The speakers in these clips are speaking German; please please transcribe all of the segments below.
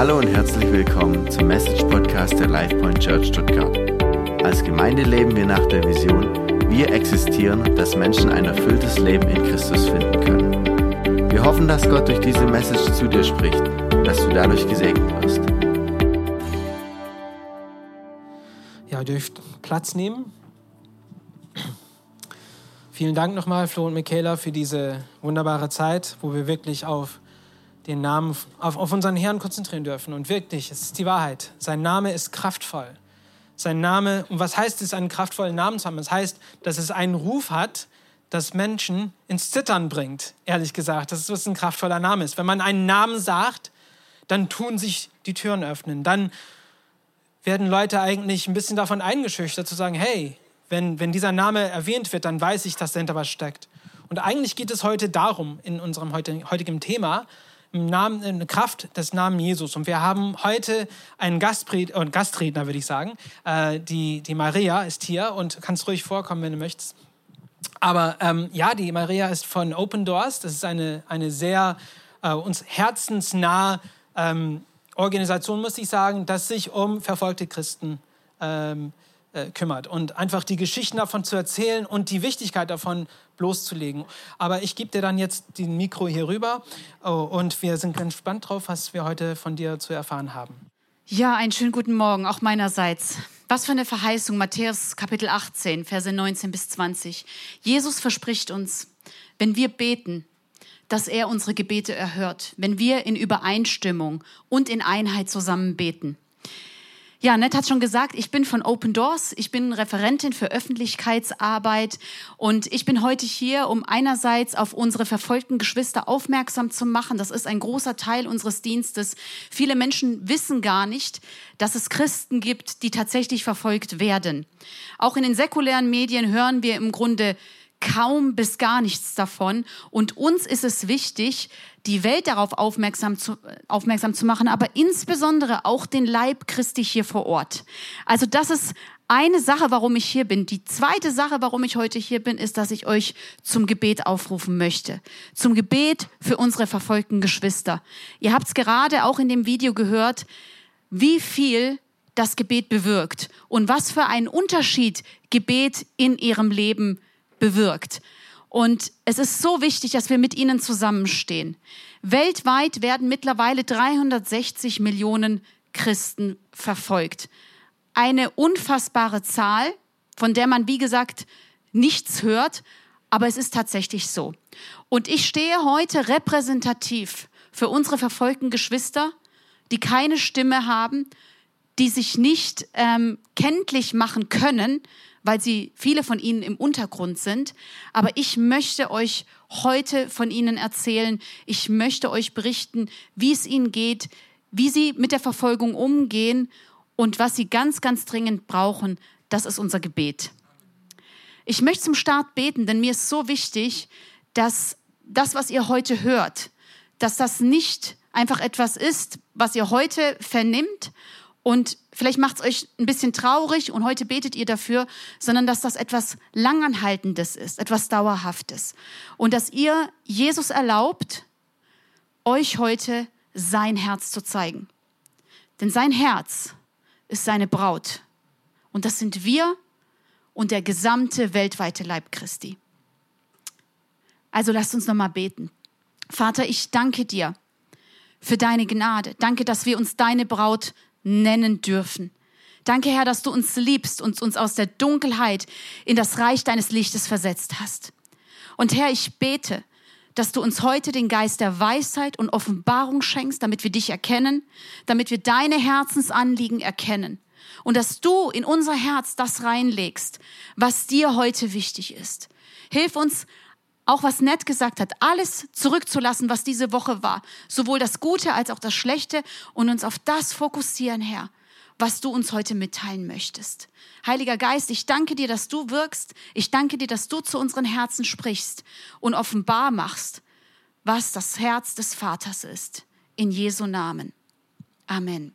Hallo und herzlich willkommen zum Message Podcast der LifePoint Church Stuttgart. Als Gemeinde leben wir nach der Vision, wir existieren, dass Menschen ein erfülltes Leben in Christus finden können. Wir hoffen, dass Gott durch diese Message zu dir spricht und dass du dadurch gesegnet wirst. Ja, ihr dürft Platz nehmen. Vielen Dank nochmal, Flo und Michaela, für diese wunderbare Zeit, wo wir wirklich auf den Namen, auf, auf unseren Herrn konzentrieren dürfen. Und wirklich, es ist die Wahrheit. Sein Name ist kraftvoll. Sein Name, und was heißt es, einen kraftvollen Namen zu haben? Es das heißt, dass es einen Ruf hat, das Menschen ins Zittern bringt, ehrlich gesagt. Das ist, was ein kraftvoller Name ist. Wenn man einen Namen sagt, dann tun sich die Türen öffnen. Dann werden Leute eigentlich ein bisschen davon eingeschüchtert, zu sagen, hey, wenn, wenn dieser Name erwähnt wird, dann weiß ich, dass dahinter was steckt. Und eigentlich geht es heute darum, in unserem heutigen Thema, im Namen, in Kraft des Namens Jesus. Und wir haben heute einen Gastpred äh, Gastredner, würde ich sagen. Äh, die, die Maria ist hier und kannst ruhig vorkommen, wenn du möchtest. Aber ähm, ja, die Maria ist von Open Doors. Das ist eine, eine sehr äh, uns herzensnahe ähm, Organisation, muss ich sagen, das sich um verfolgte Christen ähm, äh, kümmert und einfach die Geschichten davon zu erzählen und die Wichtigkeit davon bloßzulegen. Aber ich gebe dir dann jetzt den Mikro hier rüber oh, und wir sind ganz gespannt drauf, was wir heute von dir zu erfahren haben. Ja, einen schönen guten Morgen, auch meinerseits. Was für eine Verheißung, Matthäus Kapitel 18, Verse 19 bis 20. Jesus verspricht uns, wenn wir beten, dass er unsere Gebete erhört, wenn wir in Übereinstimmung und in Einheit zusammen beten. Ja, Nett hat schon gesagt, ich bin von Open Doors, ich bin Referentin für Öffentlichkeitsarbeit und ich bin heute hier, um einerseits auf unsere verfolgten Geschwister aufmerksam zu machen. Das ist ein großer Teil unseres Dienstes. Viele Menschen wissen gar nicht, dass es Christen gibt, die tatsächlich verfolgt werden. Auch in den säkulären Medien hören wir im Grunde kaum bis gar nichts davon. Und uns ist es wichtig, die Welt darauf aufmerksam zu, aufmerksam zu machen, aber insbesondere auch den Leib Christi hier vor Ort. Also das ist eine Sache, warum ich hier bin. Die zweite Sache, warum ich heute hier bin, ist, dass ich euch zum Gebet aufrufen möchte. Zum Gebet für unsere verfolgten Geschwister. Ihr habt es gerade auch in dem Video gehört, wie viel das Gebet bewirkt und was für einen Unterschied Gebet in ihrem Leben bewirkt. Und es ist so wichtig, dass wir mit ihnen zusammenstehen. Weltweit werden mittlerweile 360 Millionen Christen verfolgt. Eine unfassbare Zahl, von der man, wie gesagt, nichts hört, aber es ist tatsächlich so. Und ich stehe heute repräsentativ für unsere verfolgten Geschwister, die keine Stimme haben, die sich nicht ähm, kenntlich machen können, weil sie viele von ihnen im Untergrund sind. Aber ich möchte euch heute von ihnen erzählen. Ich möchte euch berichten, wie es ihnen geht, wie sie mit der Verfolgung umgehen und was sie ganz, ganz dringend brauchen. Das ist unser Gebet. Ich möchte zum Start beten, denn mir ist so wichtig, dass das, was ihr heute hört, dass das nicht einfach etwas ist, was ihr heute vernimmt und vielleicht macht es euch ein bisschen traurig und heute betet ihr dafür, sondern dass das etwas Langanhaltendes ist, etwas Dauerhaftes. Und dass ihr Jesus erlaubt, euch heute sein Herz zu zeigen. Denn sein Herz ist seine Braut. Und das sind wir und der gesamte weltweite Leib Christi. Also lasst uns nochmal beten. Vater, ich danke dir für deine Gnade. Danke, dass wir uns deine Braut nennen dürfen. Danke, Herr, dass du uns liebst und uns aus der Dunkelheit in das Reich deines Lichtes versetzt hast. Und Herr, ich bete, dass du uns heute den Geist der Weisheit und Offenbarung schenkst, damit wir dich erkennen, damit wir deine Herzensanliegen erkennen und dass du in unser Herz das reinlegst, was dir heute wichtig ist. Hilf uns, auch was Nett gesagt hat, alles zurückzulassen, was diese Woche war, sowohl das Gute als auch das Schlechte und uns auf das fokussieren, Herr, was du uns heute mitteilen möchtest. Heiliger Geist, ich danke dir, dass du wirkst. Ich danke dir, dass du zu unseren Herzen sprichst und offenbar machst, was das Herz des Vaters ist. In Jesu Namen. Amen.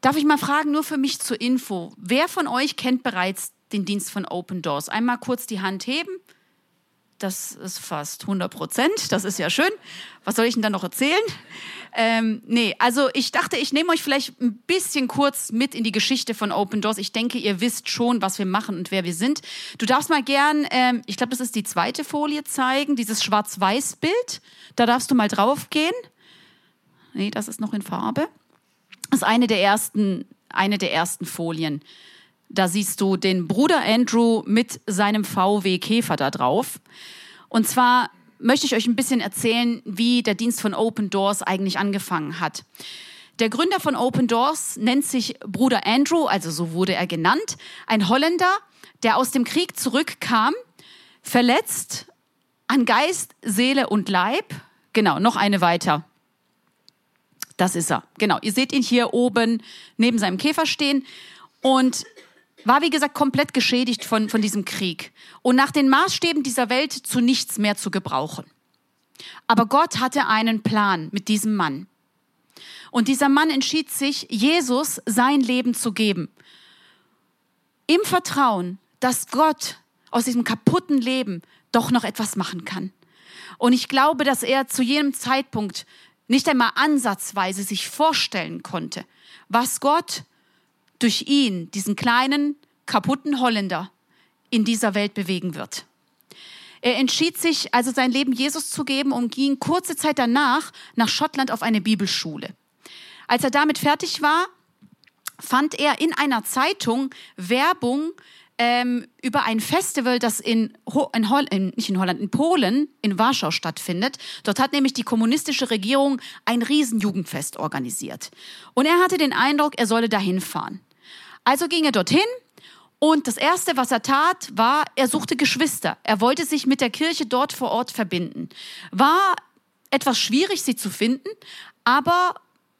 Darf ich mal fragen, nur für mich zur Info, wer von euch kennt bereits den Dienst von Open Doors? Einmal kurz die Hand heben. Das ist fast 100 Prozent. Das ist ja schön. Was soll ich denn dann noch erzählen? Ähm, nee, also ich dachte, ich nehme euch vielleicht ein bisschen kurz mit in die Geschichte von Open Doors. Ich denke, ihr wisst schon, was wir machen und wer wir sind. Du darfst mal gern, ähm, ich glaube, das ist die zweite Folie zeigen, dieses Schwarz-Weiß-Bild. Da darfst du mal drauf gehen. Nee, das ist noch in Farbe. Das ist eine der ersten, eine der ersten Folien. Da siehst du den Bruder Andrew mit seinem VW Käfer da drauf. Und zwar möchte ich euch ein bisschen erzählen, wie der Dienst von Open Doors eigentlich angefangen hat. Der Gründer von Open Doors nennt sich Bruder Andrew, also so wurde er genannt, ein Holländer, der aus dem Krieg zurückkam, verletzt an Geist, Seele und Leib. Genau, noch eine weiter. Das ist er. Genau, ihr seht ihn hier oben neben seinem Käfer stehen und war, wie gesagt, komplett geschädigt von, von diesem Krieg und nach den Maßstäben dieser Welt zu nichts mehr zu gebrauchen. Aber Gott hatte einen Plan mit diesem Mann. Und dieser Mann entschied sich, Jesus sein Leben zu geben. Im Vertrauen, dass Gott aus diesem kaputten Leben doch noch etwas machen kann. Und ich glaube, dass er zu jenem Zeitpunkt nicht einmal ansatzweise sich vorstellen konnte, was Gott durch ihn, diesen kleinen, kaputten Holländer, in dieser Welt bewegen wird. Er entschied sich also sein Leben Jesus zu geben und ging kurze Zeit danach nach Schottland auf eine Bibelschule. Als er damit fertig war, fand er in einer Zeitung Werbung ähm, über ein Festival, das in, Ho in, in, nicht in Holland, in Polen, in Warschau stattfindet. Dort hat nämlich die kommunistische Regierung ein Riesenjugendfest organisiert. Und er hatte den Eindruck, er solle dahin fahren. Also ging er dorthin und das Erste, was er tat, war, er suchte Geschwister. Er wollte sich mit der Kirche dort vor Ort verbinden. War etwas schwierig, sie zu finden, aber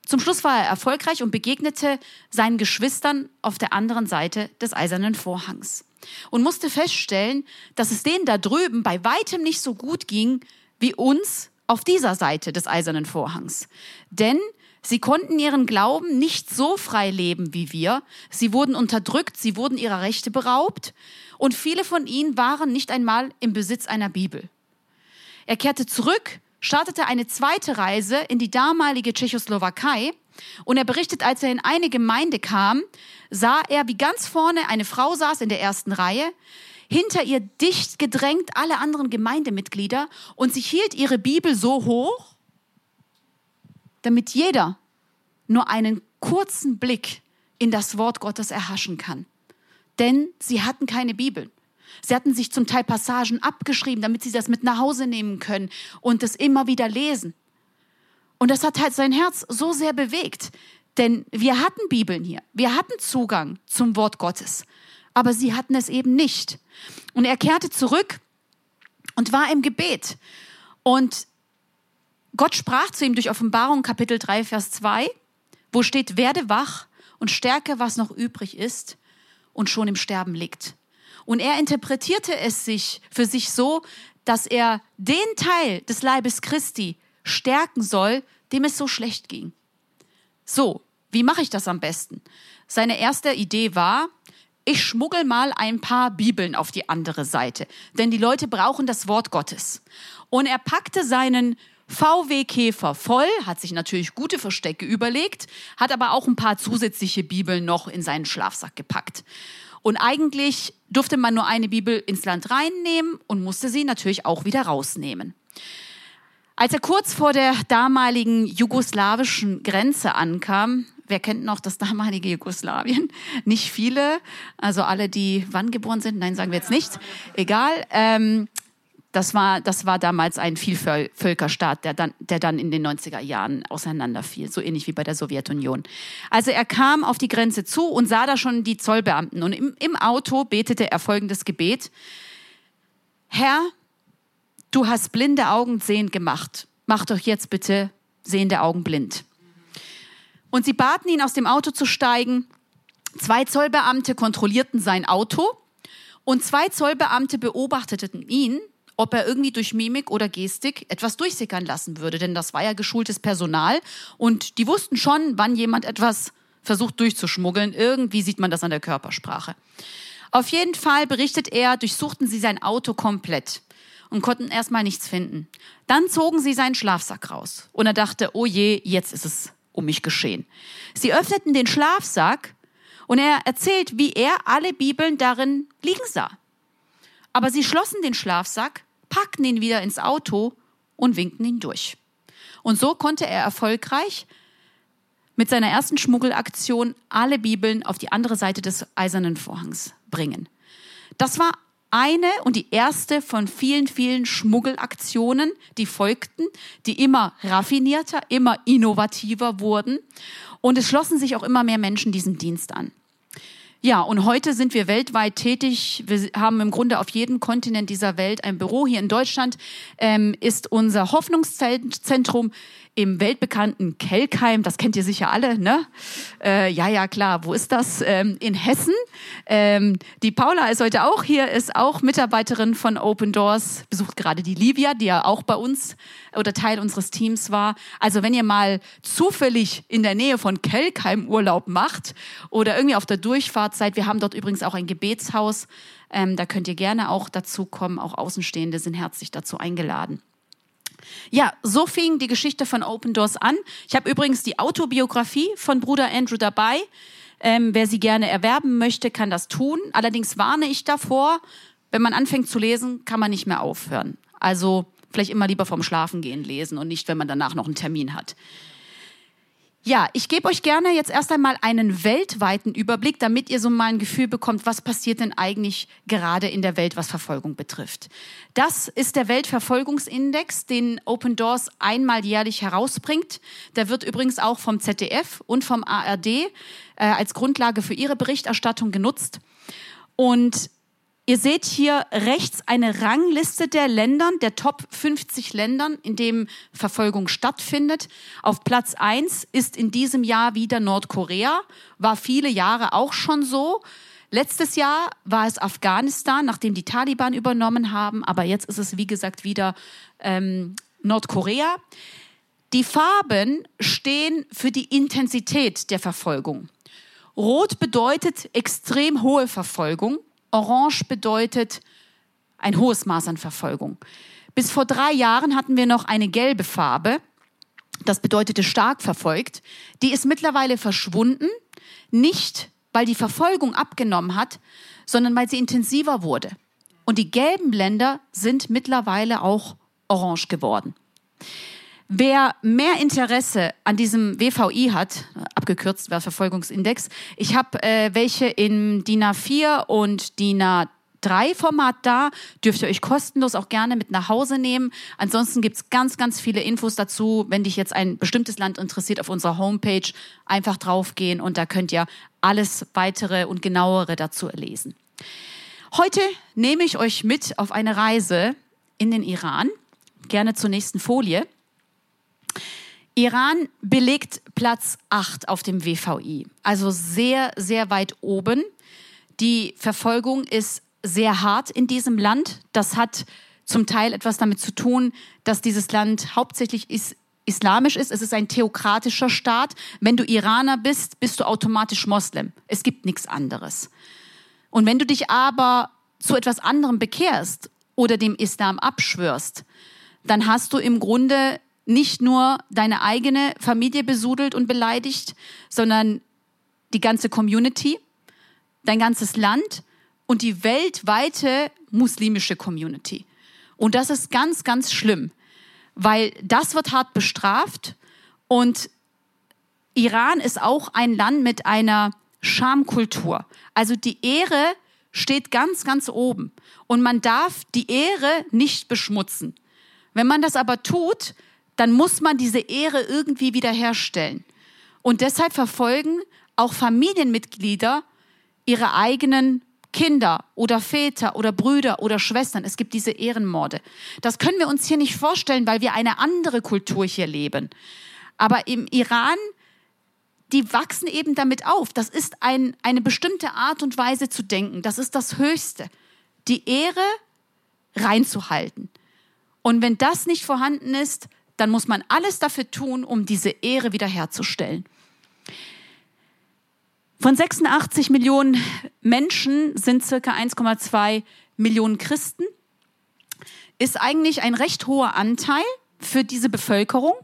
zum Schluss war er erfolgreich und begegnete seinen Geschwistern auf der anderen Seite des eisernen Vorhangs und musste feststellen, dass es denen da drüben bei weitem nicht so gut ging wie uns auf dieser Seite des eisernen Vorhangs. Denn Sie konnten ihren Glauben nicht so frei leben wie wir. Sie wurden unterdrückt, sie wurden ihrer Rechte beraubt und viele von ihnen waren nicht einmal im Besitz einer Bibel. Er kehrte zurück, startete eine zweite Reise in die damalige Tschechoslowakei und er berichtet, als er in eine Gemeinde kam, sah er, wie ganz vorne eine Frau saß in der ersten Reihe, hinter ihr dicht gedrängt alle anderen Gemeindemitglieder und sie hielt ihre Bibel so hoch, damit jeder nur einen kurzen Blick in das Wort Gottes erhaschen kann. Denn sie hatten keine Bibeln. Sie hatten sich zum Teil Passagen abgeschrieben, damit sie das mit nach Hause nehmen können und es immer wieder lesen. Und das hat halt sein Herz so sehr bewegt. Denn wir hatten Bibeln hier. Wir hatten Zugang zum Wort Gottes. Aber sie hatten es eben nicht. Und er kehrte zurück und war im Gebet. Und Gott sprach zu ihm durch Offenbarung Kapitel 3, Vers 2, wo steht, werde wach und stärke, was noch übrig ist und schon im Sterben liegt. Und er interpretierte es sich für sich so, dass er den Teil des Leibes Christi stärken soll, dem es so schlecht ging. So, wie mache ich das am besten? Seine erste Idee war, ich schmuggel mal ein paar Bibeln auf die andere Seite, denn die Leute brauchen das Wort Gottes. Und er packte seinen VW Käfer voll, hat sich natürlich gute Verstecke überlegt, hat aber auch ein paar zusätzliche Bibeln noch in seinen Schlafsack gepackt. Und eigentlich durfte man nur eine Bibel ins Land reinnehmen und musste sie natürlich auch wieder rausnehmen. Als er kurz vor der damaligen jugoslawischen Grenze ankam, wer kennt noch das damalige Jugoslawien? Nicht viele, also alle, die wann geboren sind, nein, sagen wir jetzt nicht, egal. Ähm, das war, das war damals ein Vielvölkerstaat, der dann, der dann in den 90er Jahren auseinanderfiel, so ähnlich wie bei der Sowjetunion. Also er kam auf die Grenze zu und sah da schon die Zollbeamten. Und im, im Auto betete er folgendes Gebet. Herr, du hast blinde Augen sehend gemacht. Mach doch jetzt bitte sehende Augen blind. Und sie baten ihn, aus dem Auto zu steigen. Zwei Zollbeamte kontrollierten sein Auto und zwei Zollbeamte beobachteten ihn ob er irgendwie durch Mimik oder Gestik etwas durchsickern lassen würde. Denn das war ja geschultes Personal und die wussten schon, wann jemand etwas versucht durchzuschmuggeln. Irgendwie sieht man das an der Körpersprache. Auf jeden Fall berichtet er, durchsuchten sie sein Auto komplett. und konnten erstmal nichts finden. Dann zogen sie seinen Schlafsack raus und er dachte, oh je, jetzt ist es um mich geschehen. Sie öffneten den Schlafsack und er erzählt, wie er alle Bibeln darin liegen sah. Aber sie schlossen den Schlafsack, packten ihn wieder ins Auto und winkten ihn durch. Und so konnte er erfolgreich mit seiner ersten Schmuggelaktion alle Bibeln auf die andere Seite des eisernen Vorhangs bringen. Das war eine und die erste von vielen, vielen Schmuggelaktionen, die folgten, die immer raffinierter, immer innovativer wurden. Und es schlossen sich auch immer mehr Menschen diesem Dienst an. Ja, und heute sind wir weltweit tätig. Wir haben im Grunde auf jedem Kontinent dieser Welt ein Büro. Hier in Deutschland ähm, ist unser Hoffnungszentrum im weltbekannten Kelkheim, das kennt ihr sicher alle, ne? Äh, ja, ja, klar, wo ist das? Ähm, in Hessen. Ähm, die Paula ist heute auch hier, ist auch Mitarbeiterin von Open Doors, besucht gerade die Livia, die ja auch bei uns oder Teil unseres Teams war. Also wenn ihr mal zufällig in der Nähe von Kelkheim Urlaub macht oder irgendwie auf der Durchfahrt seid, wir haben dort übrigens auch ein Gebetshaus, ähm, da könnt ihr gerne auch dazu kommen, auch Außenstehende sind herzlich dazu eingeladen. Ja, so fing die Geschichte von Open Doors an. Ich habe übrigens die Autobiografie von Bruder Andrew dabei. Ähm, wer sie gerne erwerben möchte, kann das tun. Allerdings warne ich davor, wenn man anfängt zu lesen, kann man nicht mehr aufhören. Also vielleicht immer lieber vom Schlafengehen lesen und nicht, wenn man danach noch einen Termin hat. Ja, ich gebe euch gerne jetzt erst einmal einen weltweiten Überblick, damit ihr so mal ein Gefühl bekommt, was passiert denn eigentlich gerade in der Welt, was Verfolgung betrifft. Das ist der Weltverfolgungsindex, den Open Doors einmal jährlich herausbringt. Der wird übrigens auch vom ZDF und vom ARD äh, als Grundlage für ihre Berichterstattung genutzt. Und Ihr seht hier rechts eine Rangliste der Ländern, der Top 50 Ländern, in dem Verfolgung stattfindet. Auf Platz 1 ist in diesem Jahr wieder Nordkorea, war viele Jahre auch schon so. Letztes Jahr war es Afghanistan, nachdem die Taliban übernommen haben, aber jetzt ist es, wie gesagt, wieder ähm, Nordkorea. Die Farben stehen für die Intensität der Verfolgung. Rot bedeutet extrem hohe Verfolgung. Orange bedeutet ein hohes Maß an Verfolgung. Bis vor drei Jahren hatten wir noch eine gelbe Farbe. Das bedeutete stark verfolgt. Die ist mittlerweile verschwunden. Nicht, weil die Verfolgung abgenommen hat, sondern weil sie intensiver wurde. Und die gelben Länder sind mittlerweile auch orange geworden. Wer mehr Interesse an diesem WVI hat, abgekürzt Verfolgungsindex, ich habe äh, welche in DIN A4 und DIN A3 Format da, dürft ihr euch kostenlos auch gerne mit nach Hause nehmen. Ansonsten gibt's ganz, ganz viele Infos dazu. Wenn dich jetzt ein bestimmtes Land interessiert, auf unserer Homepage einfach draufgehen und da könnt ihr alles weitere und genauere dazu lesen. Heute nehme ich euch mit auf eine Reise in den Iran. Gerne zur nächsten Folie. Iran belegt Platz 8 auf dem WVI, also sehr, sehr weit oben. Die Verfolgung ist sehr hart in diesem Land. Das hat zum Teil etwas damit zu tun, dass dieses Land hauptsächlich is islamisch ist. Es ist ein theokratischer Staat. Wenn du Iraner bist, bist du automatisch Moslem. Es gibt nichts anderes. Und wenn du dich aber zu etwas anderem bekehrst oder dem Islam abschwörst, dann hast du im Grunde nicht nur deine eigene Familie besudelt und beleidigt, sondern die ganze Community, dein ganzes Land und die weltweite muslimische Community. Und das ist ganz, ganz schlimm, weil das wird hart bestraft und Iran ist auch ein Land mit einer Schamkultur. Also die Ehre steht ganz, ganz oben und man darf die Ehre nicht beschmutzen. Wenn man das aber tut, dann muss man diese Ehre irgendwie wiederherstellen. Und deshalb verfolgen auch Familienmitglieder ihre eigenen Kinder oder Väter oder Brüder oder Schwestern. Es gibt diese Ehrenmorde. Das können wir uns hier nicht vorstellen, weil wir eine andere Kultur hier leben. Aber im Iran, die wachsen eben damit auf. Das ist ein, eine bestimmte Art und Weise zu denken. Das ist das Höchste. Die Ehre reinzuhalten. Und wenn das nicht vorhanden ist, dann muss man alles dafür tun, um diese Ehre wiederherzustellen. Von 86 Millionen Menschen sind circa 1,2 Millionen Christen. ist eigentlich ein recht hoher Anteil für diese Bevölkerung.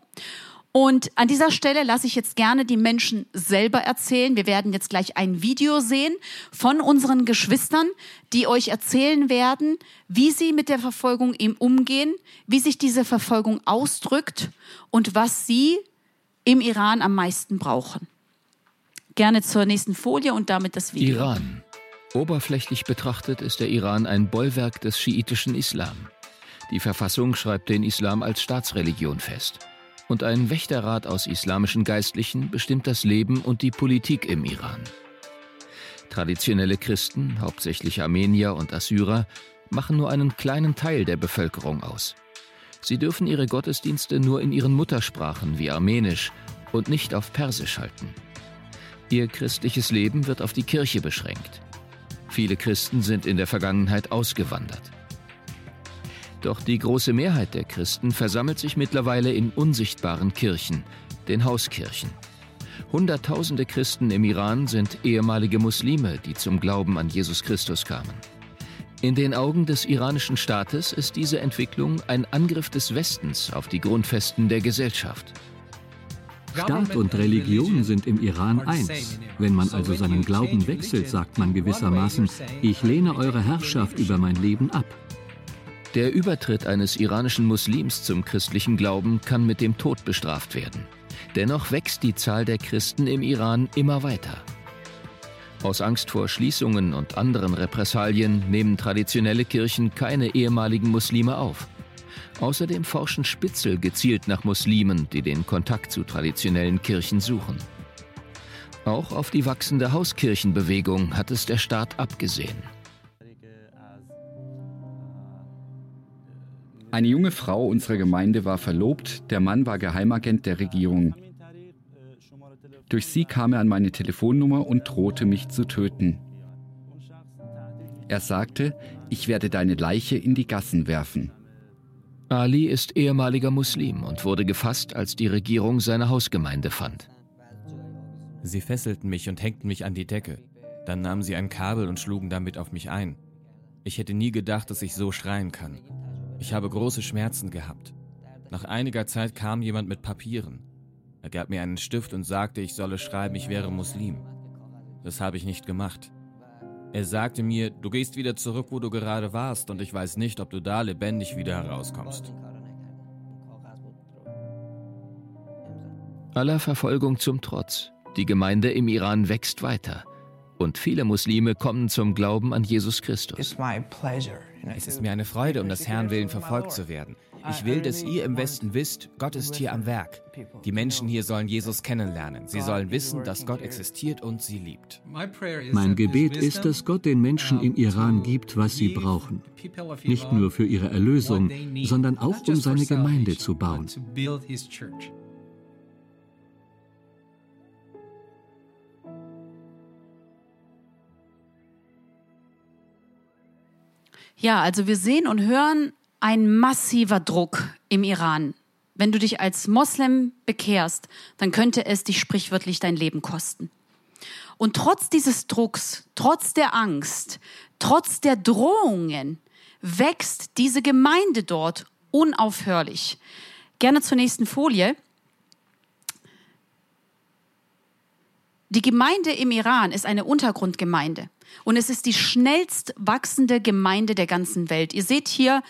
Und an dieser Stelle lasse ich jetzt gerne die Menschen selber erzählen. Wir werden jetzt gleich ein Video sehen von unseren Geschwistern, die euch erzählen werden, wie sie mit der Verfolgung eben umgehen, wie sich diese Verfolgung ausdrückt und was sie im Iran am meisten brauchen. Gerne zur nächsten Folie und damit das Video. Iran. Oberflächlich betrachtet ist der Iran ein Bollwerk des schiitischen Islam. Die Verfassung schreibt den Islam als Staatsreligion fest und ein Wächterrat aus islamischen Geistlichen bestimmt das Leben und die Politik im Iran. Traditionelle Christen, hauptsächlich Armenier und Assyrer, machen nur einen kleinen Teil der Bevölkerung aus. Sie dürfen ihre Gottesdienste nur in ihren Muttersprachen wie Armenisch und nicht auf Persisch halten. Ihr christliches Leben wird auf die Kirche beschränkt. Viele Christen sind in der Vergangenheit ausgewandert. Doch die große Mehrheit der Christen versammelt sich mittlerweile in unsichtbaren Kirchen, den Hauskirchen. Hunderttausende Christen im Iran sind ehemalige Muslime, die zum Glauben an Jesus Christus kamen. In den Augen des iranischen Staates ist diese Entwicklung ein Angriff des Westens auf die Grundfesten der Gesellschaft. Staat und Religion sind im Iran eins. Wenn man also seinen Glauben wechselt, sagt man gewissermaßen, ich lehne eure Herrschaft über mein Leben ab. Der Übertritt eines iranischen Muslims zum christlichen Glauben kann mit dem Tod bestraft werden. Dennoch wächst die Zahl der Christen im Iran immer weiter. Aus Angst vor Schließungen und anderen Repressalien nehmen traditionelle Kirchen keine ehemaligen Muslime auf. Außerdem forschen Spitzel gezielt nach Muslimen, die den Kontakt zu traditionellen Kirchen suchen. Auch auf die wachsende Hauskirchenbewegung hat es der Staat abgesehen. Eine junge Frau unserer Gemeinde war verlobt, der Mann war Geheimagent der Regierung. Durch sie kam er an meine Telefonnummer und drohte mich zu töten. Er sagte, ich werde deine Leiche in die Gassen werfen. Ali ist ehemaliger Muslim und wurde gefasst, als die Regierung seine Hausgemeinde fand. Sie fesselten mich und hängten mich an die Decke. Dann nahmen sie ein Kabel und schlugen damit auf mich ein. Ich hätte nie gedacht, dass ich so schreien kann. Ich habe große Schmerzen gehabt. Nach einiger Zeit kam jemand mit Papieren. Er gab mir einen Stift und sagte, ich solle schreiben, ich wäre Muslim. Das habe ich nicht gemacht. Er sagte mir, du gehst wieder zurück, wo du gerade warst, und ich weiß nicht, ob du da lebendig wieder herauskommst. Aller Verfolgung zum Trotz, die Gemeinde im Iran wächst weiter und viele Muslime kommen zum Glauben an Jesus Christus. Es ist mir eine Freude, um des Herrn willen verfolgt zu werden. Ich will, dass ihr im Westen wisst, Gott ist hier am Werk. Die Menschen hier sollen Jesus kennenlernen. Sie sollen wissen, dass Gott existiert und sie liebt. Mein Gebet ist, dass Gott den Menschen im Iran gibt, was sie brauchen. Nicht nur für ihre Erlösung, sondern auch um seine Gemeinde zu bauen. Ja, also wir sehen und hören ein massiver Druck im Iran. Wenn du dich als Moslem bekehrst, dann könnte es dich sprichwörtlich dein Leben kosten. Und trotz dieses Drucks, trotz der Angst, trotz der Drohungen, wächst diese Gemeinde dort unaufhörlich. Gerne zur nächsten Folie. Die Gemeinde im Iran ist eine Untergrundgemeinde. Und es ist die schnellst wachsende Gemeinde der ganzen Welt. Ihr seht hier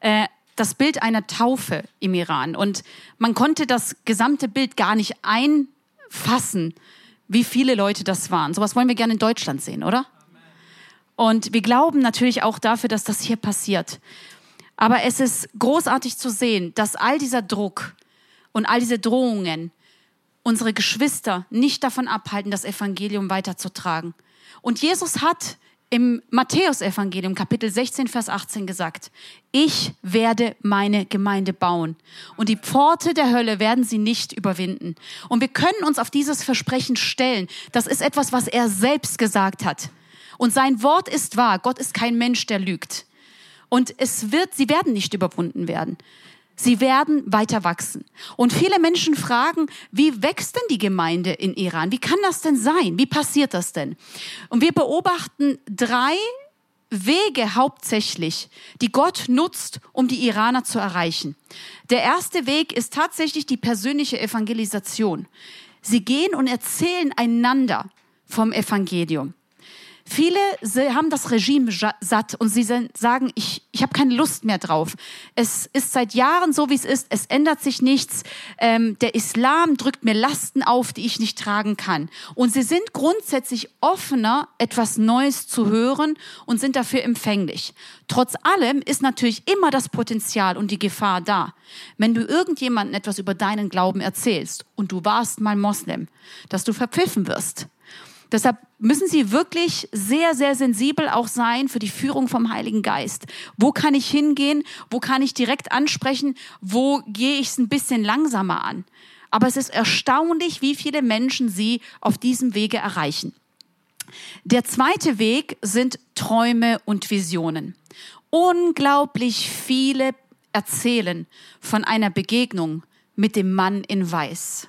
äh, das Bild einer Taufe im Iran. Und man konnte das gesamte Bild gar nicht einfassen, wie viele Leute das waren. Sowas wollen wir gerne in Deutschland sehen, oder? Und wir glauben natürlich auch dafür, dass das hier passiert. Aber es ist großartig zu sehen, dass all dieser Druck und all diese Drohungen unsere Geschwister nicht davon abhalten, das Evangelium weiterzutragen. Und Jesus hat im Matthäusevangelium Kapitel 16, Vers 18 gesagt, ich werde meine Gemeinde bauen und die Pforte der Hölle werden sie nicht überwinden. Und wir können uns auf dieses Versprechen stellen. Das ist etwas, was er selbst gesagt hat. Und sein Wort ist wahr. Gott ist kein Mensch, der lügt. Und es wird, sie werden nicht überwunden werden. Sie werden weiter wachsen. Und viele Menschen fragen, wie wächst denn die Gemeinde in Iran? Wie kann das denn sein? Wie passiert das denn? Und wir beobachten drei Wege hauptsächlich, die Gott nutzt, um die Iraner zu erreichen. Der erste Weg ist tatsächlich die persönliche Evangelisation. Sie gehen und erzählen einander vom Evangelium. Viele haben das Regime satt und sie sagen, ich, ich habe keine Lust mehr drauf. Es ist seit Jahren so, wie es ist. Es ändert sich nichts. Ähm, der Islam drückt mir Lasten auf, die ich nicht tragen kann. Und sie sind grundsätzlich offener, etwas Neues zu hören und sind dafür empfänglich. Trotz allem ist natürlich immer das Potenzial und die Gefahr da. Wenn du irgendjemandem etwas über deinen Glauben erzählst und du warst mal Moslem, dass du verpfiffen wirst Deshalb müssen Sie wirklich sehr, sehr sensibel auch sein für die Führung vom Heiligen Geist. Wo kann ich hingehen? Wo kann ich direkt ansprechen? Wo gehe ich es ein bisschen langsamer an? Aber es ist erstaunlich, wie viele Menschen Sie auf diesem Wege erreichen. Der zweite Weg sind Träume und Visionen. Unglaublich viele erzählen von einer Begegnung mit dem Mann in Weiß.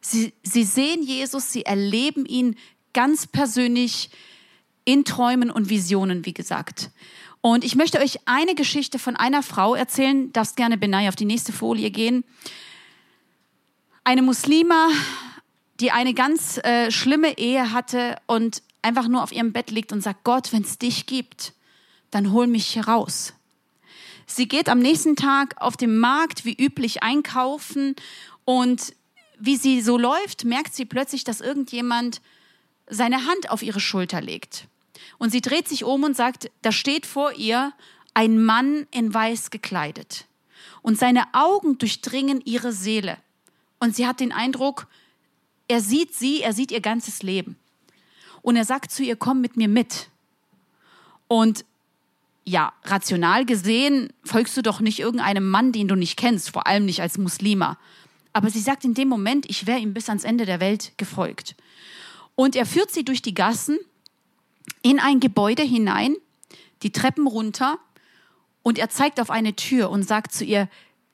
Sie, sie sehen Jesus, sie erleben ihn ganz persönlich in Träumen und Visionen, wie gesagt. Und ich möchte euch eine Geschichte von einer Frau erzählen. Darfst gerne Benai auf die nächste Folie gehen. Eine Muslima, die eine ganz äh, schlimme Ehe hatte und einfach nur auf ihrem Bett liegt und sagt, Gott, wenn es dich gibt, dann hol mich hier raus. Sie geht am nächsten Tag auf dem Markt wie üblich einkaufen und wie sie so läuft, merkt sie plötzlich, dass irgendjemand seine Hand auf ihre Schulter legt. Und sie dreht sich um und sagt, da steht vor ihr ein Mann in weiß gekleidet. Und seine Augen durchdringen ihre Seele. Und sie hat den Eindruck, er sieht sie, er sieht ihr ganzes Leben. Und er sagt zu ihr, komm mit mir mit. Und ja, rational gesehen folgst du doch nicht irgendeinem Mann, den du nicht kennst, vor allem nicht als Muslima. Aber sie sagt in dem Moment, ich wäre ihm bis ans Ende der Welt gefolgt. Und er führt sie durch die Gassen in ein Gebäude hinein, die Treppen runter, und er zeigt auf eine Tür und sagt zu ihr,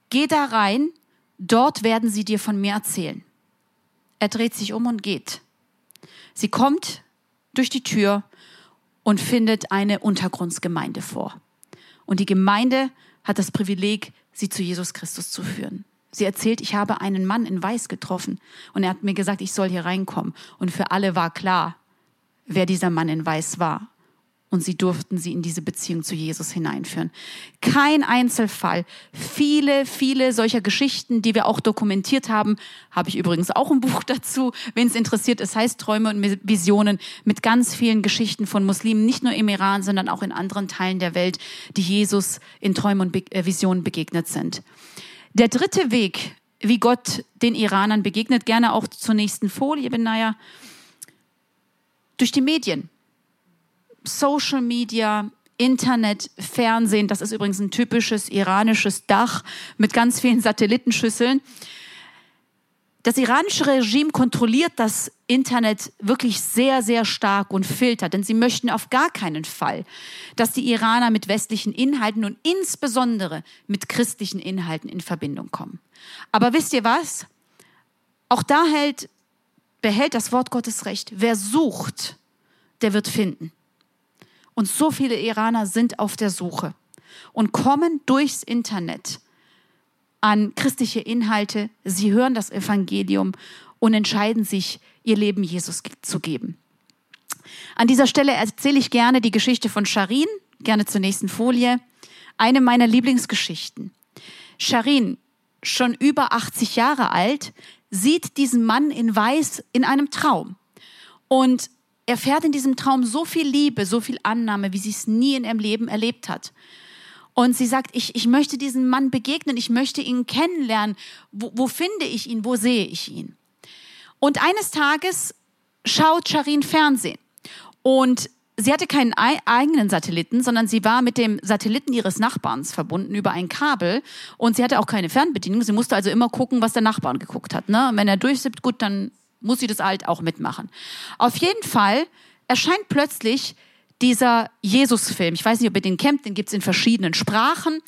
geh da rein, dort werden sie dir von mir erzählen. Er dreht sich um und geht. Sie kommt durch die Tür und findet eine Untergrundsgemeinde vor. Und die Gemeinde hat das Privileg, sie zu Jesus Christus zu führen. Sie erzählt, ich habe einen Mann in Weiß getroffen und er hat mir gesagt, ich soll hier reinkommen. Und für alle war klar, wer dieser Mann in Weiß war. Und sie durften sie in diese Beziehung zu Jesus hineinführen. Kein Einzelfall. Viele, viele solcher Geschichten, die wir auch dokumentiert haben, habe ich übrigens auch ein Buch dazu, wenn es interessiert. Es heißt Träume und Visionen mit ganz vielen Geschichten von Muslimen, nicht nur im Iran, sondern auch in anderen Teilen der Welt, die Jesus in Träumen und äh, Visionen begegnet sind. Der dritte Weg, wie Gott den Iranern begegnet, gerne auch zur nächsten Folie, Benaya, durch die Medien. Social Media, Internet, Fernsehen, das ist übrigens ein typisches iranisches Dach mit ganz vielen Satellitenschüsseln. Das iranische Regime kontrolliert das Internet wirklich sehr, sehr stark und filtert, denn sie möchten auf gar keinen Fall, dass die Iraner mit westlichen Inhalten und insbesondere mit christlichen Inhalten in Verbindung kommen. Aber wisst ihr was? Auch da hält, behält das Wort Gottes recht. Wer sucht, der wird finden. Und so viele Iraner sind auf der Suche und kommen durchs Internet an christliche Inhalte, sie hören das Evangelium und entscheiden sich, ihr Leben Jesus zu geben. An dieser Stelle erzähle ich gerne die Geschichte von Sharin, gerne zur nächsten Folie. Eine meiner Lieblingsgeschichten. Sharin, schon über 80 Jahre alt, sieht diesen Mann in Weiß in einem Traum und erfährt in diesem Traum so viel Liebe, so viel Annahme, wie sie es nie in ihrem Leben erlebt hat. Und sie sagt, ich, ich möchte diesem Mann begegnen, ich möchte ihn kennenlernen. Wo, wo finde ich ihn? Wo sehe ich ihn? Und eines Tages schaut Sharin Fernsehen. Und sie hatte keinen eigenen Satelliten, sondern sie war mit dem Satelliten ihres Nachbarns verbunden über ein Kabel. Und sie hatte auch keine Fernbedienung. Sie musste also immer gucken, was der Nachbarn geguckt hat. Ne? Und wenn er durchsippt, gut, dann muss sie das halt auch mitmachen. Auf jeden Fall erscheint plötzlich dieser Jesus-Film. Ich weiß nicht, ob ihr den kennt, den gibt's in verschiedenen Sprachen.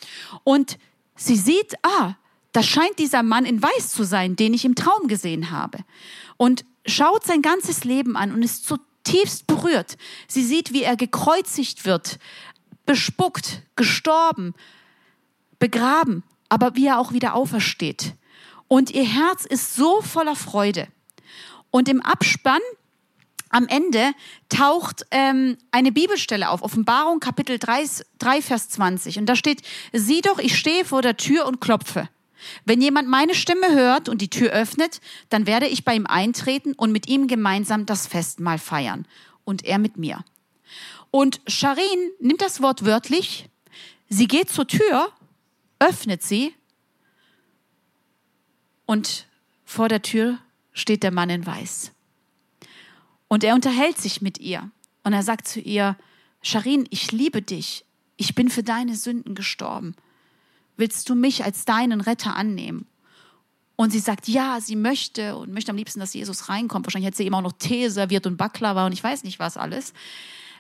Und sie sieht, ah, das scheint dieser Mann in Weiß zu sein, den ich im Traum gesehen habe. Und schaut sein ganzes Leben an und ist tiefst berührt. Sie sieht, wie er gekreuzigt wird, bespuckt, gestorben, begraben, aber wie er auch wieder aufersteht. Und ihr Herz ist so voller Freude. Und im Abspann am Ende taucht ähm, eine Bibelstelle auf, Offenbarung Kapitel 3, 3, Vers 20. Und da steht, sieh doch, ich stehe vor der Tür und klopfe. Wenn jemand meine Stimme hört und die Tür öffnet, dann werde ich bei ihm eintreten und mit ihm gemeinsam das Festmahl feiern. Und er mit mir. Und Sharin nimmt das Wort wörtlich. Sie geht zur Tür, öffnet sie und vor der Tür steht der Mann in Weiß. Und er unterhält sich mit ihr. Und er sagt zu ihr, Sharin, ich liebe dich. Ich bin für deine Sünden gestorben. Willst du mich als deinen Retter annehmen? Und sie sagt, ja, sie möchte und möchte am liebsten, dass Jesus reinkommt. Wahrscheinlich hat sie ihm auch noch Tee serviert und Baklava und ich weiß nicht was alles.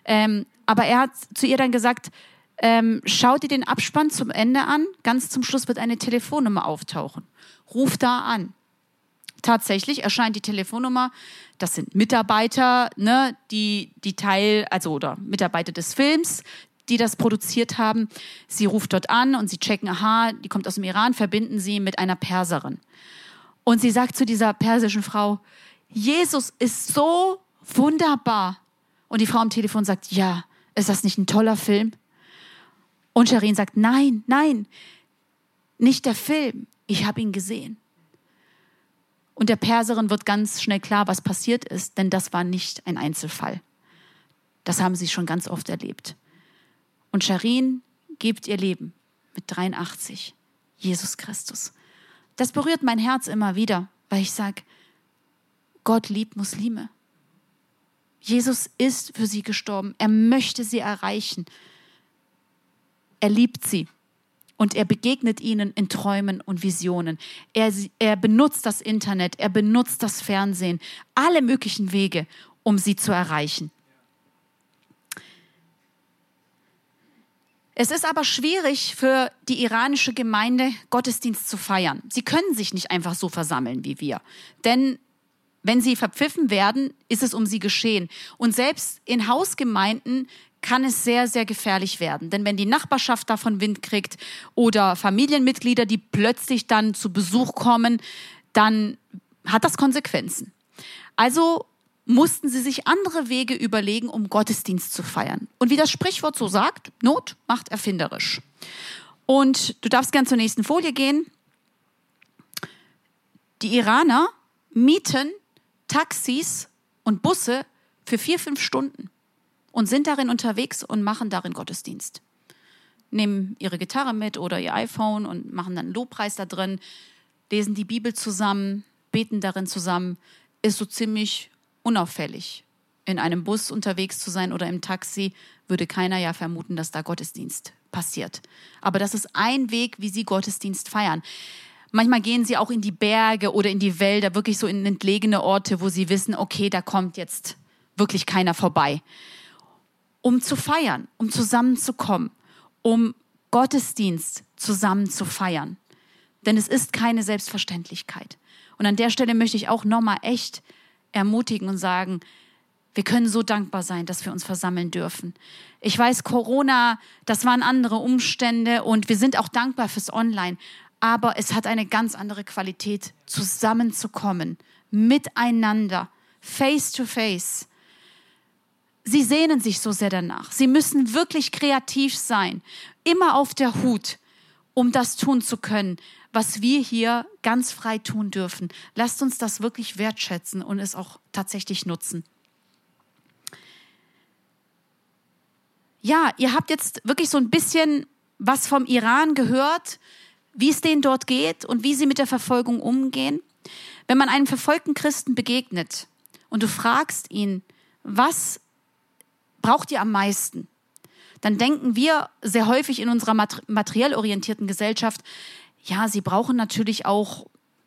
Ähm, aber er hat zu ihr dann gesagt, ähm, schau dir den Abspann zum Ende an. Ganz zum Schluss wird eine Telefonnummer auftauchen ruf da an. Tatsächlich erscheint die Telefonnummer. Das sind Mitarbeiter, ne, die, die Teil, also oder Mitarbeiter des Films, die das produziert haben. Sie ruft dort an und sie checken, aha, die kommt aus dem Iran, verbinden sie mit einer Perserin. Und sie sagt zu dieser persischen Frau, Jesus ist so wunderbar. Und die Frau am Telefon sagt, ja, ist das nicht ein toller Film? Und Sharin sagt, nein, nein, nicht der Film ich habe ihn gesehen. Und der Perserin wird ganz schnell klar, was passiert ist, denn das war nicht ein Einzelfall. Das haben sie schon ganz oft erlebt. Und Sharin gibt ihr Leben mit 83. Jesus Christus. Das berührt mein Herz immer wieder, weil ich sage, Gott liebt Muslime. Jesus ist für sie gestorben. Er möchte sie erreichen. Er liebt sie und er begegnet ihnen in Träumen und Visionen. Er, er benutzt das Internet, er benutzt das Fernsehen, alle möglichen Wege, um sie zu erreichen. Es ist aber schwierig für die iranische Gemeinde, Gottesdienst zu feiern. Sie können sich nicht einfach so versammeln wie wir. Denn wenn sie verpfiffen werden, ist es um sie geschehen. Und selbst in Hausgemeinden kann es sehr, sehr gefährlich werden. Denn wenn die Nachbarschaft davon Wind kriegt oder Familienmitglieder, die plötzlich dann zu Besuch kommen, dann hat das Konsequenzen. Also mussten sie sich andere Wege überlegen, um Gottesdienst zu feiern. Und wie das Sprichwort so sagt, Not macht erfinderisch. Und du darfst gern zur nächsten Folie gehen. Die Iraner mieten Taxis und Busse für vier, fünf Stunden und sind darin unterwegs und machen darin Gottesdienst. Nehmen ihre Gitarre mit oder ihr iPhone und machen dann Lobpreis da drin, lesen die Bibel zusammen, beten darin zusammen. Ist so ziemlich unauffällig. In einem Bus unterwegs zu sein oder im Taxi würde keiner ja vermuten, dass da Gottesdienst passiert. Aber das ist ein Weg, wie sie Gottesdienst feiern. Manchmal gehen sie auch in die Berge oder in die Wälder, wirklich so in entlegene Orte, wo sie wissen, okay, da kommt jetzt wirklich keiner vorbei um zu feiern, um zusammenzukommen, um Gottesdienst zusammen zu feiern. Denn es ist keine Selbstverständlichkeit. Und an der Stelle möchte ich auch nochmal echt ermutigen und sagen, wir können so dankbar sein, dass wir uns versammeln dürfen. Ich weiß, Corona, das waren andere Umstände und wir sind auch dankbar fürs Online. Aber es hat eine ganz andere Qualität, zusammenzukommen, miteinander, face to face sie sehnen sich so sehr danach. Sie müssen wirklich kreativ sein, immer auf der Hut, um das tun zu können, was wir hier ganz frei tun dürfen. Lasst uns das wirklich wertschätzen und es auch tatsächlich nutzen. Ja, ihr habt jetzt wirklich so ein bisschen was vom Iran gehört, wie es denen dort geht und wie sie mit der Verfolgung umgehen. Wenn man einem verfolgten Christen begegnet und du fragst ihn, was braucht ihr am meisten? Dann denken wir sehr häufig in unserer materiell orientierten Gesellschaft, ja, sie brauchen natürlich auch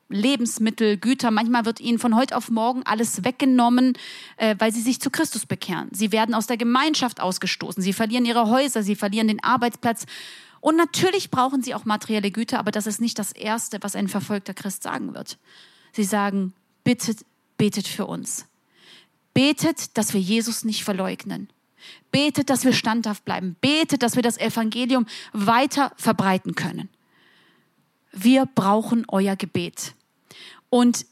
Lebensmittel, Güter. Manchmal wird ihnen von heute auf morgen alles weggenommen, äh, weil sie sich zu Christus bekehren. Sie werden aus der Gemeinschaft ausgestoßen. Sie verlieren ihre Häuser, sie verlieren den Arbeitsplatz. Und natürlich brauchen sie auch materielle Güter, aber das ist nicht das Erste, was ein verfolgter Christ sagen wird. Sie sagen, bittet, betet für uns. Betet, dass wir Jesus nicht verleugnen. Betet, dass wir standhaft bleiben. Betet, dass wir das Evangelium weiter verbreiten können. Wir brauchen euer Gebet. Und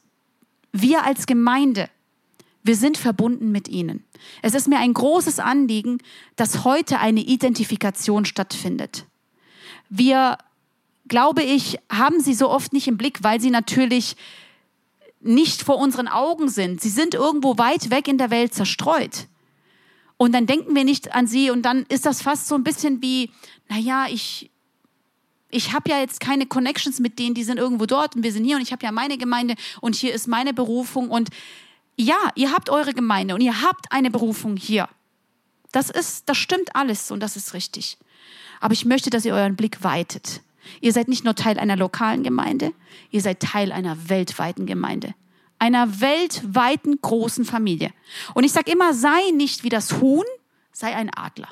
wir als Gemeinde, wir sind verbunden mit ihnen. Es ist mir ein großes Anliegen, dass heute eine Identifikation stattfindet. Wir, glaube ich, haben sie so oft nicht im Blick, weil sie natürlich nicht vor unseren Augen sind. Sie sind irgendwo weit weg in der Welt zerstreut. Und dann denken wir nicht an sie und dann ist das fast so ein bisschen wie, naja, ich, ich habe ja jetzt keine Connections mit denen, die sind irgendwo dort und wir sind hier und ich habe ja meine Gemeinde und hier ist meine Berufung und ja, ihr habt eure Gemeinde und ihr habt eine Berufung hier. Das ist, das stimmt alles und das ist richtig. Aber ich möchte, dass ihr euren Blick weitet. Ihr seid nicht nur Teil einer lokalen Gemeinde, ihr seid Teil einer weltweiten Gemeinde. Einer weltweiten großen Familie. Und ich sage immer, sei nicht wie das Huhn, sei ein Adler.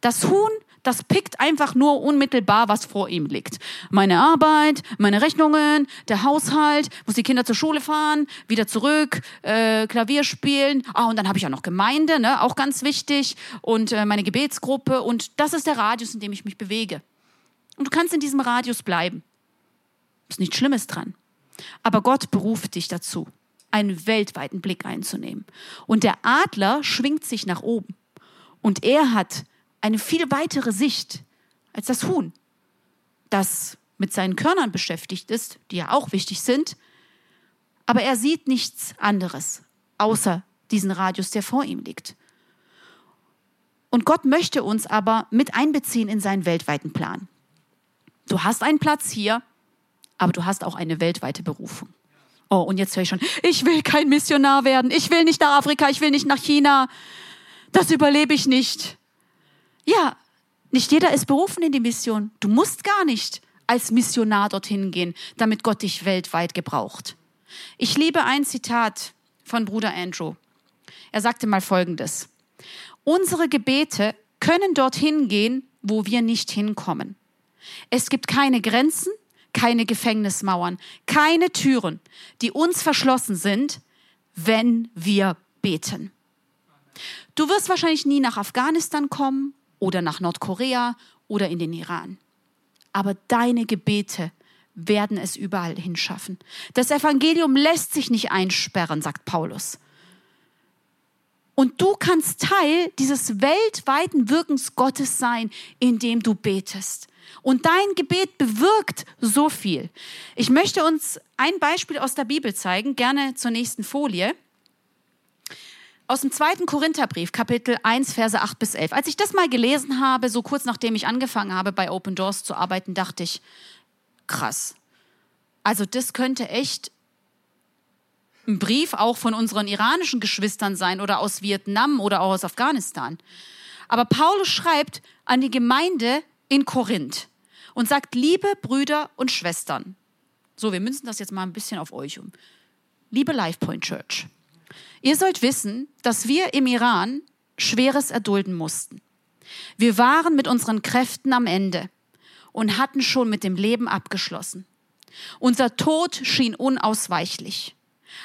Das Huhn das pickt einfach nur unmittelbar, was vor ihm liegt. Meine Arbeit, meine Rechnungen, der Haushalt, muss die Kinder zur Schule fahren, wieder zurück, äh, Klavier spielen. Ah, und dann habe ich auch noch Gemeinde, ne, auch ganz wichtig. Und äh, meine Gebetsgruppe. Und das ist der Radius, in dem ich mich bewege. Und du kannst in diesem Radius bleiben. Ist nichts Schlimmes dran. Aber Gott beruft dich dazu, einen weltweiten Blick einzunehmen. Und der Adler schwingt sich nach oben. Und er hat eine viel weitere Sicht als das Huhn, das mit seinen Körnern beschäftigt ist, die ja auch wichtig sind, aber er sieht nichts anderes außer diesen Radius, der vor ihm liegt. Und Gott möchte uns aber mit einbeziehen in seinen weltweiten Plan. Du hast einen Platz hier, aber du hast auch eine weltweite Berufung. Oh, und jetzt höre ich schon, ich will kein Missionar werden, ich will nicht nach Afrika, ich will nicht nach China, das überlebe ich nicht. Ja, nicht jeder ist berufen in die Mission. Du musst gar nicht als Missionar dorthin gehen, damit Gott dich weltweit gebraucht. Ich liebe ein Zitat von Bruder Andrew. Er sagte mal Folgendes. Unsere Gebete können dorthin gehen, wo wir nicht hinkommen. Es gibt keine Grenzen, keine Gefängnismauern, keine Türen, die uns verschlossen sind, wenn wir beten. Du wirst wahrscheinlich nie nach Afghanistan kommen oder nach Nordkorea oder in den Iran. Aber deine Gebete werden es überall hinschaffen. Das Evangelium lässt sich nicht einsperren, sagt Paulus. Und du kannst Teil dieses weltweiten Wirkens Gottes sein, indem du betest. Und dein Gebet bewirkt so viel. Ich möchte uns ein Beispiel aus der Bibel zeigen, gerne zur nächsten Folie aus dem zweiten Korintherbrief, Kapitel 1, Verse 8 bis 11. Als ich das mal gelesen habe, so kurz nachdem ich angefangen habe, bei Open Doors zu arbeiten, dachte ich, krass. Also das könnte echt ein Brief auch von unseren iranischen Geschwistern sein oder aus Vietnam oder auch aus Afghanistan. Aber Paulus schreibt an die Gemeinde in Korinth und sagt, liebe Brüder und Schwestern. So, wir münzen das jetzt mal ein bisschen auf euch um. Liebe LifePoint Church. Ihr sollt wissen, dass wir im Iran Schweres erdulden mussten. Wir waren mit unseren Kräften am Ende und hatten schon mit dem Leben abgeschlossen. Unser Tod schien unausweichlich.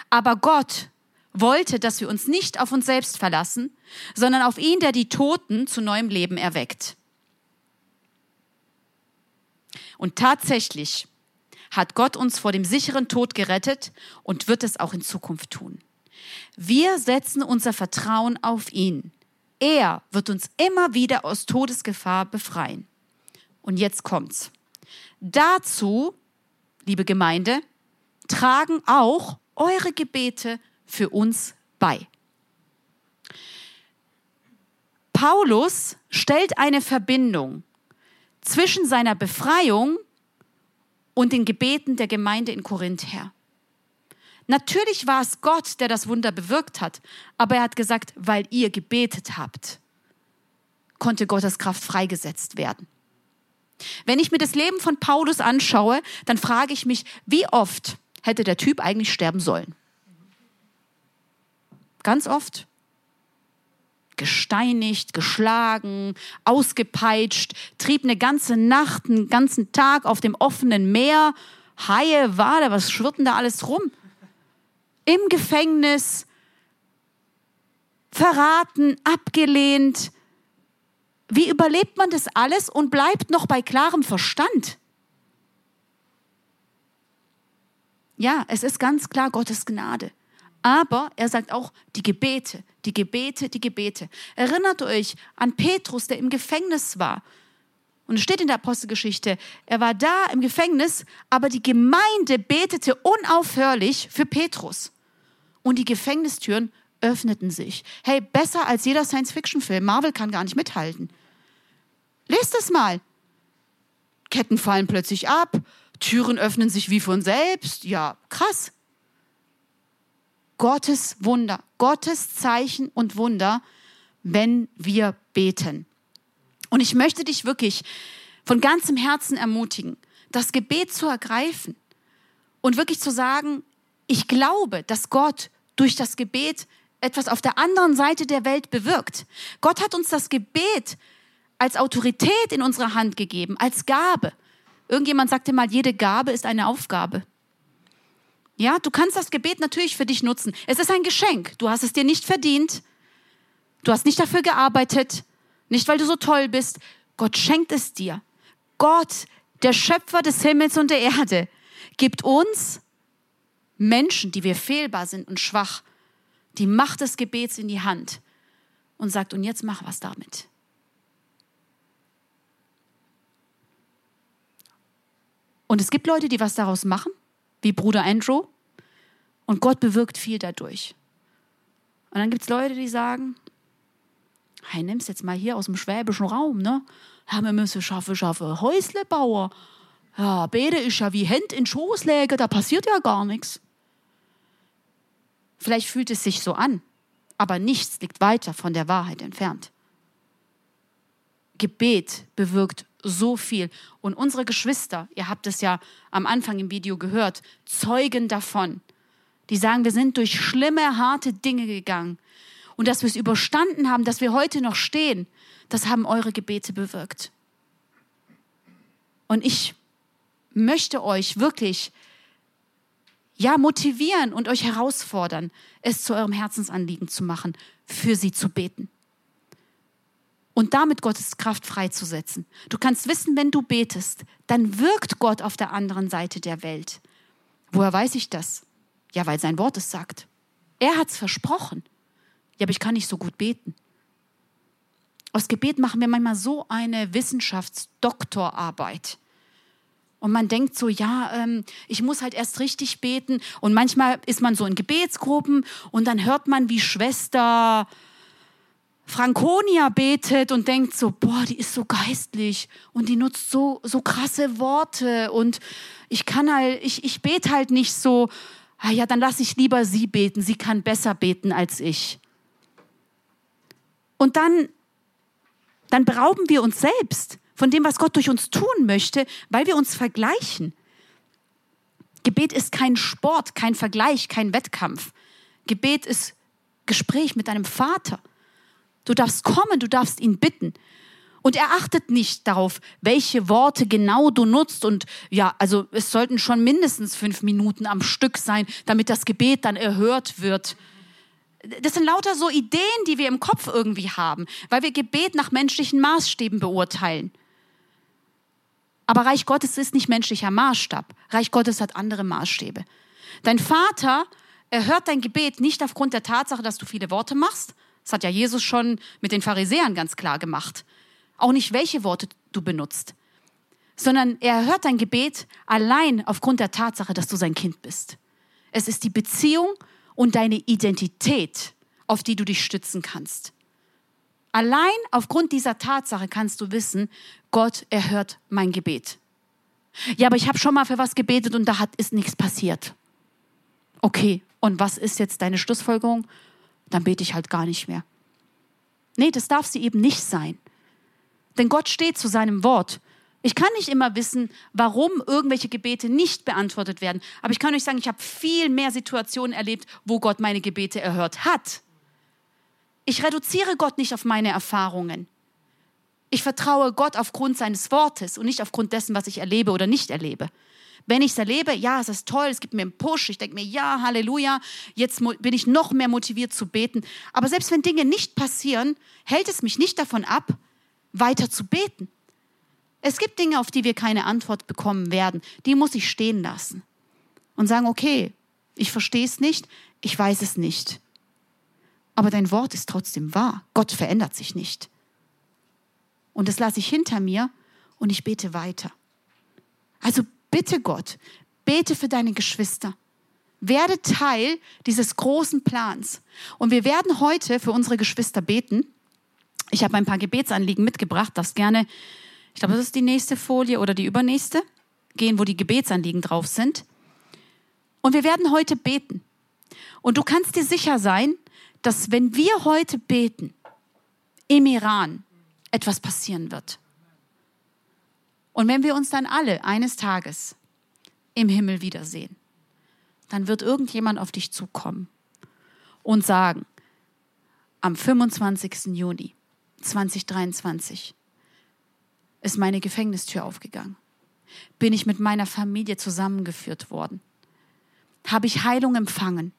Aber Gott wollte, dass wir uns nicht auf uns selbst verlassen, sondern auf ihn, der die Toten zu neuem Leben erweckt. Und tatsächlich hat Gott uns vor dem sicheren Tod gerettet und wird es auch in Zukunft tun. Wir setzen unser Vertrauen auf ihn. Er wird uns immer wieder aus Todesgefahr befreien. Und jetzt kommt's. Dazu, liebe Gemeinde, tragen auch eure Gebete für uns bei. Paulus stellt eine Verbindung zwischen seiner Befreiung und den Gebeten der Gemeinde in Korinth her. Natürlich war es Gott, der das Wunder bewirkt hat, aber er hat gesagt, weil ihr gebetet habt, konnte Gottes Kraft freigesetzt werden. Wenn ich mir das Leben von Paulus anschaue, dann frage ich mich, wie oft hätte der Typ eigentlich sterben sollen? Ganz oft. Gesteinigt, geschlagen, ausgepeitscht, trieb eine ganze Nacht, einen ganzen Tag auf dem offenen Meer. Haie, Wale, was schwirrt denn da alles rum? im Gefängnis. verraten, abgelehnt. Wie überlebt man das alles und bleibt noch bei klarem Verstand? Ja, es ist ganz klar Gottes Gnade. Aber er sagt auch die Gebete, die Gebete, die Gebete. Erinnert euch an Petrus, der im Gefängnis war. Und es steht in der Apostelgeschichte, er war da im Gefängnis, aber die Gemeinde betete unaufhörlich für Petrus. Und die Gefängnistüren öffneten sich. Hey, besser als jeder Science-Fiction-Film. Marvel kann gar nicht mithalten. Lest es mal. Ketten fallen plötzlich ab, Türen öffnen sich wie von selbst. Ja, krass. Gottes Wunder, Gottes Zeichen und Wunder, wenn wir beten. Und ich möchte dich wirklich von ganzem Herzen ermutigen, das Gebet zu ergreifen und wirklich zu sagen, ich glaube, dass Gott durch das Gebet etwas auf der anderen Seite der Welt bewirkt. Gott hat uns das Gebet als Autorität in unsere Hand gegeben, als Gabe. Irgendjemand sagte mal, jede Gabe ist eine Aufgabe. Ja, du kannst das Gebet natürlich für dich nutzen. Es ist ein Geschenk. Du hast es dir nicht verdient. Du hast nicht dafür gearbeitet. Nicht, weil du so toll bist. Gott schenkt es dir. Gott, der Schöpfer des Himmels und der Erde, gibt uns Menschen, die wir fehlbar sind und schwach, die Macht des Gebets in die Hand und sagt, und jetzt mach was damit. Und es gibt Leute, die was daraus machen, wie Bruder Andrew, und Gott bewirkt viel dadurch. Und dann gibt es Leute, die sagen, hey, nimm's jetzt mal hier aus dem schwäbischen Raum, ne? Ja, wir müssen schaffen, schaffen, Häusle bauen. Ja, Bede ist ja wie Hände in Schoß legen, da passiert ja gar nichts. Vielleicht fühlt es sich so an, aber nichts liegt weiter von der Wahrheit entfernt. Gebet bewirkt so viel. Und unsere Geschwister, ihr habt es ja am Anfang im Video gehört, zeugen davon. Die sagen, wir sind durch schlimme, harte Dinge gegangen. Und dass wir es überstanden haben, dass wir heute noch stehen, das haben eure Gebete bewirkt. Und ich möchte euch wirklich ja, motivieren und euch herausfordern, es zu eurem Herzensanliegen zu machen, für sie zu beten. Und damit Gottes Kraft freizusetzen. Du kannst wissen, wenn du betest, dann wirkt Gott auf der anderen Seite der Welt. Woher weiß ich das? Ja, weil sein Wort es sagt. Er hat es versprochen. Ja, aber ich kann nicht so gut beten. Aus Gebet machen wir manchmal so eine Wissenschaftsdoktorarbeit. Und man denkt so, ja, ähm, ich muss halt erst richtig beten. Und manchmal ist man so in Gebetsgruppen und dann hört man, wie Schwester Franconia betet und denkt so, boah, die ist so geistlich und die nutzt so, so krasse Worte und ich kann halt, ich, ich bete halt nicht so, ah ja, dann lasse ich lieber sie beten, sie kann besser beten als ich. Und dann, dann berauben wir uns selbst von dem, was Gott durch uns tun möchte, weil wir uns vergleichen. Gebet ist kein Sport, kein Vergleich, kein Wettkampf. Gebet ist Gespräch mit deinem Vater. Du darfst kommen, du darfst ihn bitten. Und er achtet nicht darauf, welche Worte genau du nutzt. Und ja, also es sollten schon mindestens fünf Minuten am Stück sein, damit das Gebet dann erhört wird. Das sind lauter so Ideen, die wir im Kopf irgendwie haben, weil wir Gebet nach menschlichen Maßstäben beurteilen. Aber Reich Gottes ist nicht menschlicher Maßstab. Reich Gottes hat andere Maßstäbe. Dein Vater erhört dein Gebet nicht aufgrund der Tatsache, dass du viele Worte machst. Das hat ja Jesus schon mit den Pharisäern ganz klar gemacht. Auch nicht, welche Worte du benutzt, sondern er erhört dein Gebet allein aufgrund der Tatsache, dass du sein Kind bist. Es ist die Beziehung und deine Identität, auf die du dich stützen kannst. Allein aufgrund dieser Tatsache kannst du wissen, Gott erhört mein Gebet. Ja, aber ich habe schon mal für was gebetet und da hat, ist nichts passiert. Okay, und was ist jetzt deine Schlussfolgerung? Dann bete ich halt gar nicht mehr. Nee, das darf sie eben nicht sein. Denn Gott steht zu seinem Wort. Ich kann nicht immer wissen, warum irgendwelche Gebete nicht beantwortet werden. Aber ich kann euch sagen, ich habe viel mehr Situationen erlebt, wo Gott meine Gebete erhört hat. Ich reduziere Gott nicht auf meine Erfahrungen. Ich vertraue Gott aufgrund seines Wortes und nicht aufgrund dessen, was ich erlebe oder nicht erlebe. Wenn ich es erlebe, ja, es ist toll, es gibt mir einen Push, ich denke mir, ja, Halleluja, jetzt bin ich noch mehr motiviert zu beten. Aber selbst wenn Dinge nicht passieren, hält es mich nicht davon ab, weiter zu beten. Es gibt Dinge, auf die wir keine Antwort bekommen werden. Die muss ich stehen lassen und sagen, okay, ich verstehe es nicht, ich weiß es nicht. Aber dein Wort ist trotzdem wahr. Gott verändert sich nicht. Und das lasse ich hinter mir und ich bete weiter. Also bitte Gott, bete für deine Geschwister. Werde Teil dieses großen Plans. Und wir werden heute für unsere Geschwister beten. Ich habe ein paar Gebetsanliegen mitgebracht, das gerne, ich glaube, das ist die nächste Folie oder die übernächste, gehen, wo die Gebetsanliegen drauf sind. Und wir werden heute beten. Und du kannst dir sicher sein, dass wenn wir heute beten, im Iran etwas passieren wird. Und wenn wir uns dann alle eines Tages im Himmel wiedersehen, dann wird irgendjemand auf dich zukommen und sagen, am 25. Juni 2023 ist meine Gefängnistür aufgegangen. Bin ich mit meiner Familie zusammengeführt worden habe ich Heilung empfangen.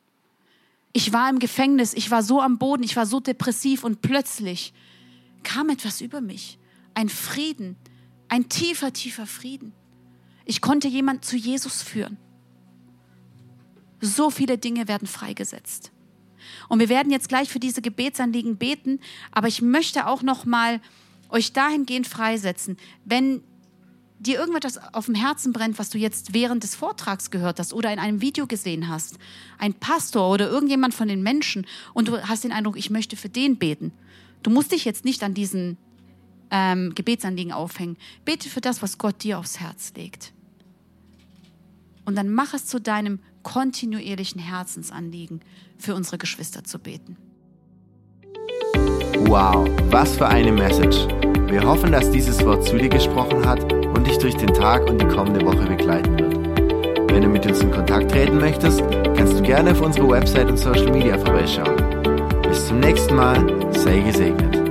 Ich war im Gefängnis, ich war so am Boden, ich war so depressiv und plötzlich kam etwas über mich. Ein Frieden, ein tiefer, tiefer Frieden. Ich konnte jemand zu Jesus führen. So viele Dinge werden freigesetzt. Und wir werden jetzt gleich für diese Gebetsanliegen beten, aber ich möchte auch noch mal euch dahingehend freisetzen, wenn dir irgendetwas auf dem Herzen brennt, was du jetzt während des Vortrags gehört hast oder in einem Video gesehen hast, ein Pastor oder irgendjemand von den Menschen und du hast den Eindruck, ich möchte für den beten. Du musst dich jetzt nicht an diesen ähm, Gebetsanliegen aufhängen. Bete für das, was Gott dir aufs Herz legt. Und dann mach es zu deinem kontinuierlichen Herzensanliegen, für unsere Geschwister zu beten. Wow, was für eine Message. Wir hoffen, dass dieses Wort zu dir gesprochen hat und dich durch den Tag und die kommende Woche begleiten wird. Wenn du mit uns in Kontakt treten möchtest, kannst du gerne auf unsere Website und Social Media vorbeischauen. Bis zum nächsten Mal, sei gesegnet.